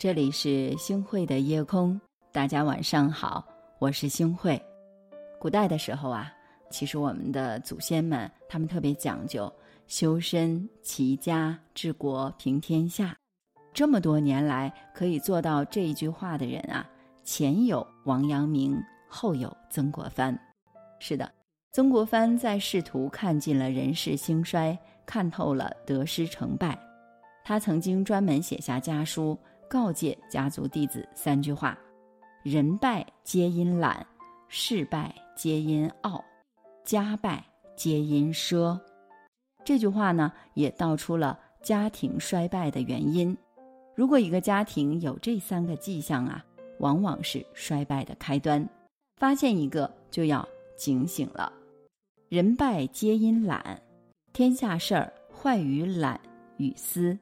这里是星汇的夜空，大家晚上好，我是星汇。古代的时候啊，其实我们的祖先们他们特别讲究修身齐家治国平天下。这么多年来，可以做到这一句话的人啊，前有王阳明，后有曾国藩。是的，曾国藩在仕途看尽了人世兴衰，看透了得失成败。他曾经专门写下家书。告诫家族弟子三句话：人败皆因懒，事败皆因傲，家败皆因奢。这句话呢，也道出了家庭衰败的原因。如果一个家庭有这三个迹象啊，往往是衰败的开端。发现一个就要警醒了。人败皆因懒，天下事儿坏于懒与私，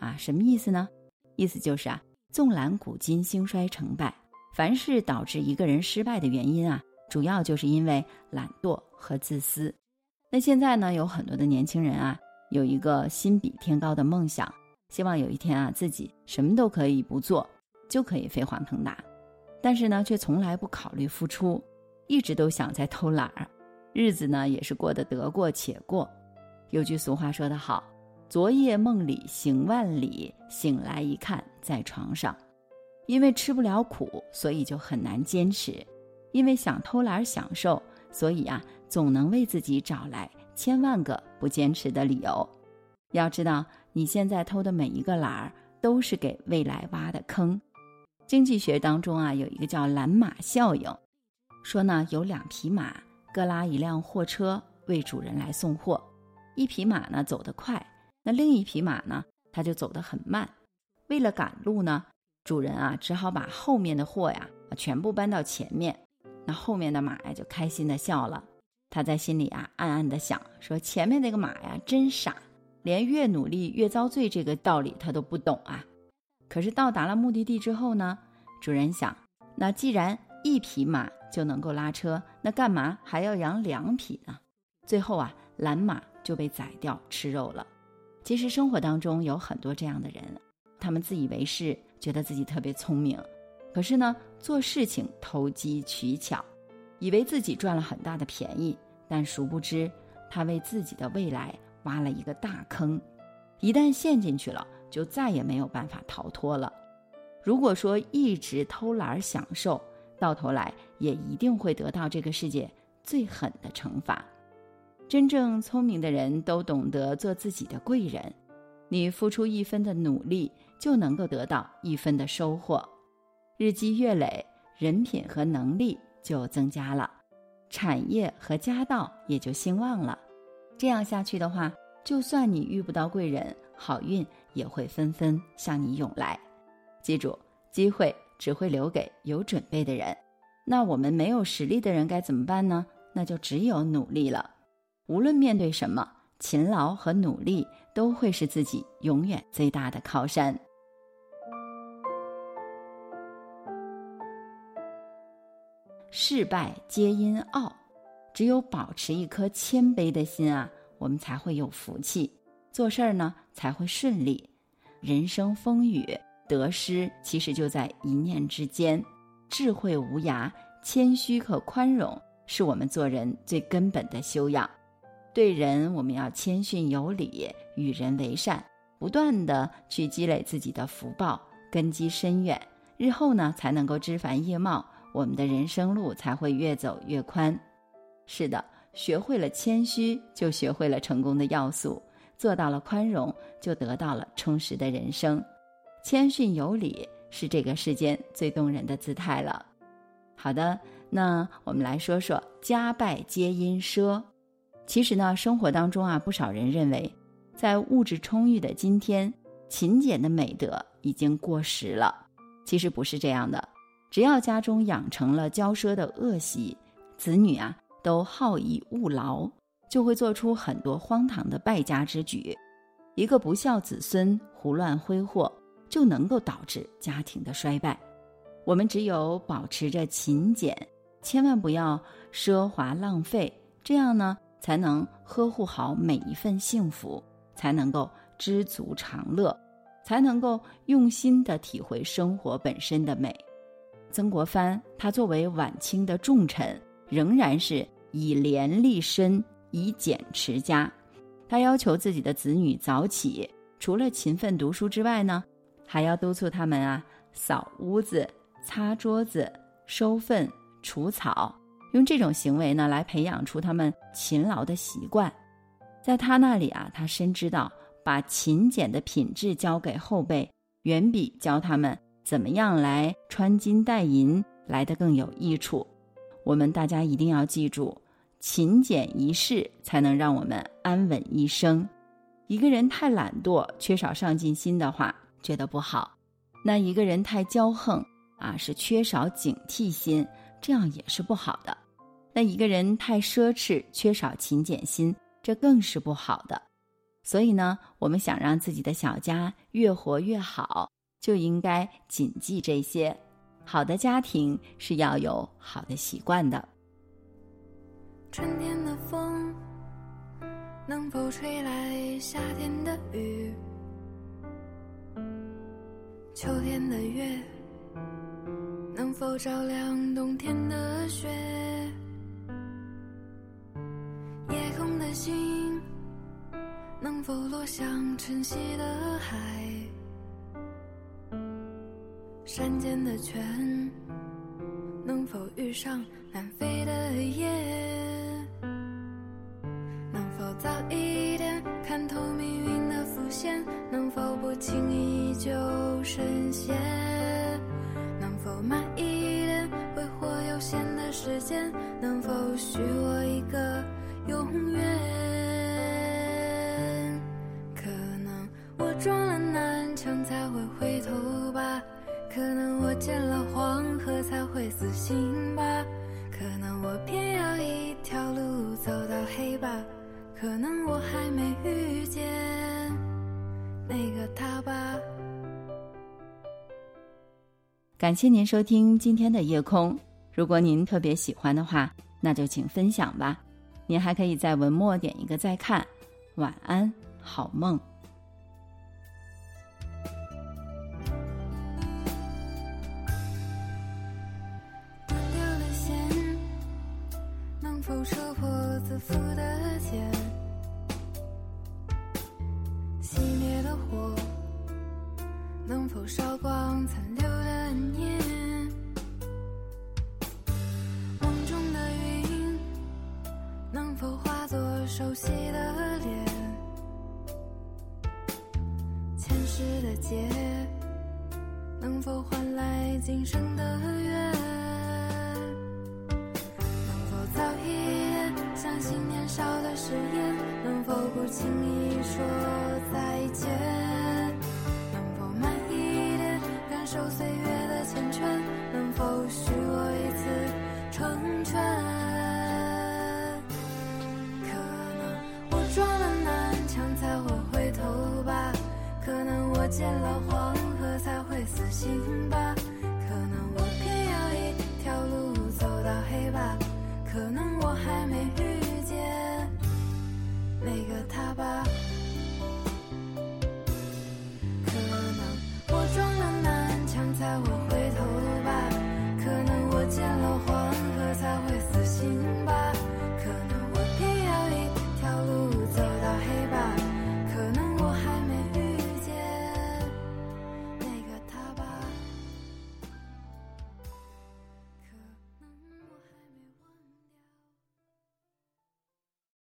啊，什么意思呢？意思就是啊，纵览古今兴衰成败，凡是导致一个人失败的原因啊，主要就是因为懒惰和自私。那现在呢，有很多的年轻人啊，有一个心比天高的梦想，希望有一天啊，自己什么都可以不做，就可以飞黄腾达，但是呢，却从来不考虑付出，一直都想在偷懒儿，日子呢也是过得得过且过。有句俗话说得好。昨夜梦里行万里，醒来一看在床上。因为吃不了苦，所以就很难坚持；因为想偷懒享受，所以啊，总能为自己找来千万个不坚持的理由。要知道，你现在偷的每一个懒儿，都是给未来挖的坑。经济学当中啊，有一个叫“蓝马效应”，说呢，有两匹马各拉一辆货车为主人来送货，一匹马呢走得快。那另一匹马呢？它就走得很慢。为了赶路呢，主人啊只好把后面的货呀全部搬到前面。那后面的马呀就开心的笑了。他在心里啊暗暗的想：说前面那个马呀真傻，连越努力越遭罪这个道理他都不懂啊。可是到达了目的地之后呢，主人想：那既然一匹马就能够拉车，那干嘛还要养两匹呢？最后啊，蓝马就被宰掉吃肉了。其实生活当中有很多这样的人，他们自以为是，觉得自己特别聪明，可是呢，做事情投机取巧，以为自己赚了很大的便宜，但殊不知他为自己的未来挖了一个大坑，一旦陷进去了，就再也没有办法逃脱了。如果说一直偷懒享受，到头来也一定会得到这个世界最狠的惩罚。真正聪明的人都懂得做自己的贵人，你付出一分的努力，就能够得到一分的收获。日积月累，人品和能力就增加了，产业和家道也就兴旺了。这样下去的话，就算你遇不到贵人，好运也会纷纷向你涌来。记住，机会只会留给有准备的人。那我们没有实力的人该怎么办呢？那就只有努力了。无论面对什么，勤劳和努力都会是自己永远最大的靠山。事败皆因傲，只有保持一颗谦卑的心啊，我们才会有福气，做事儿呢才会顺利。人生风雨得失，其实就在一念之间。智慧无涯，谦虚和宽容，是我们做人最根本的修养。对人，我们要谦逊有礼，与人为善，不断的去积累自己的福报，根基深远，日后呢才能够枝繁叶茂，我们的人生路才会越走越宽。是的，学会了谦虚，就学会了成功的要素；做到了宽容，就得到了充实的人生。谦逊有礼是这个世间最动人的姿态了。好的，那我们来说说家败皆因奢。其实呢，生活当中啊，不少人认为，在物质充裕的今天，勤俭的美德已经过时了。其实不是这样的，只要家中养成了骄奢的恶习，子女啊都好逸恶劳，就会做出很多荒唐的败家之举。一个不孝子孙胡乱挥霍，就能够导致家庭的衰败。我们只有保持着勤俭，千万不要奢华浪费，这样呢。才能呵护好每一份幸福，才能够知足常乐。才能够用心的体会生活本身的美。曾国藩他作为晚清的重臣，仍然是以廉立身，以俭持家。他要求自己的子女早起，除了勤奋读书之外呢，还要督促他们啊扫屋子、擦桌子、收粪、除草，用这种行为呢来培养出他们勤劳的习惯。在他那里啊，他深知道把勤俭的品质交给后辈，远比教他们。怎么样来穿金戴银来的更有益处？我们大家一定要记住，勤俭一世才能让我们安稳一生。一个人太懒惰、缺少上进心的话，觉得不好；那一个人太骄横啊，是缺少警惕心，这样也是不好的。那一个人太奢侈、缺少勤俭心，这更是不好的。所以呢，我们想让自己的小家越活越好。就应该谨记这些。好的家庭是要有好的习惯的。春天的风能否吹来夏天的雨？秋天的月能否照亮冬天的雪？心能否落向晨曦的海？山间的泉，能否遇上南飞的雁？能否早一点看透命运的伏线？能否不轻易就深陷？能否慢一点挥霍有限的时间？能否许我一个永远？可能我撞了南墙才会回头吧。可能我见了黄河才会死心吧，可能我偏要一条路走到黑吧，可能我还没遇见那个他吧。感谢您收听今天的夜空，如果您特别喜欢的话，那就请分享吧。您还可以在文末点一个再看。晚安，好梦。否戳破自负的茧，熄灭的火能否烧光残留的念？熟悉的脸？前世的劫能否换来今生的缘？能否早一点相信年少的誓言，能否不轻易说再见？见了黄河才会死心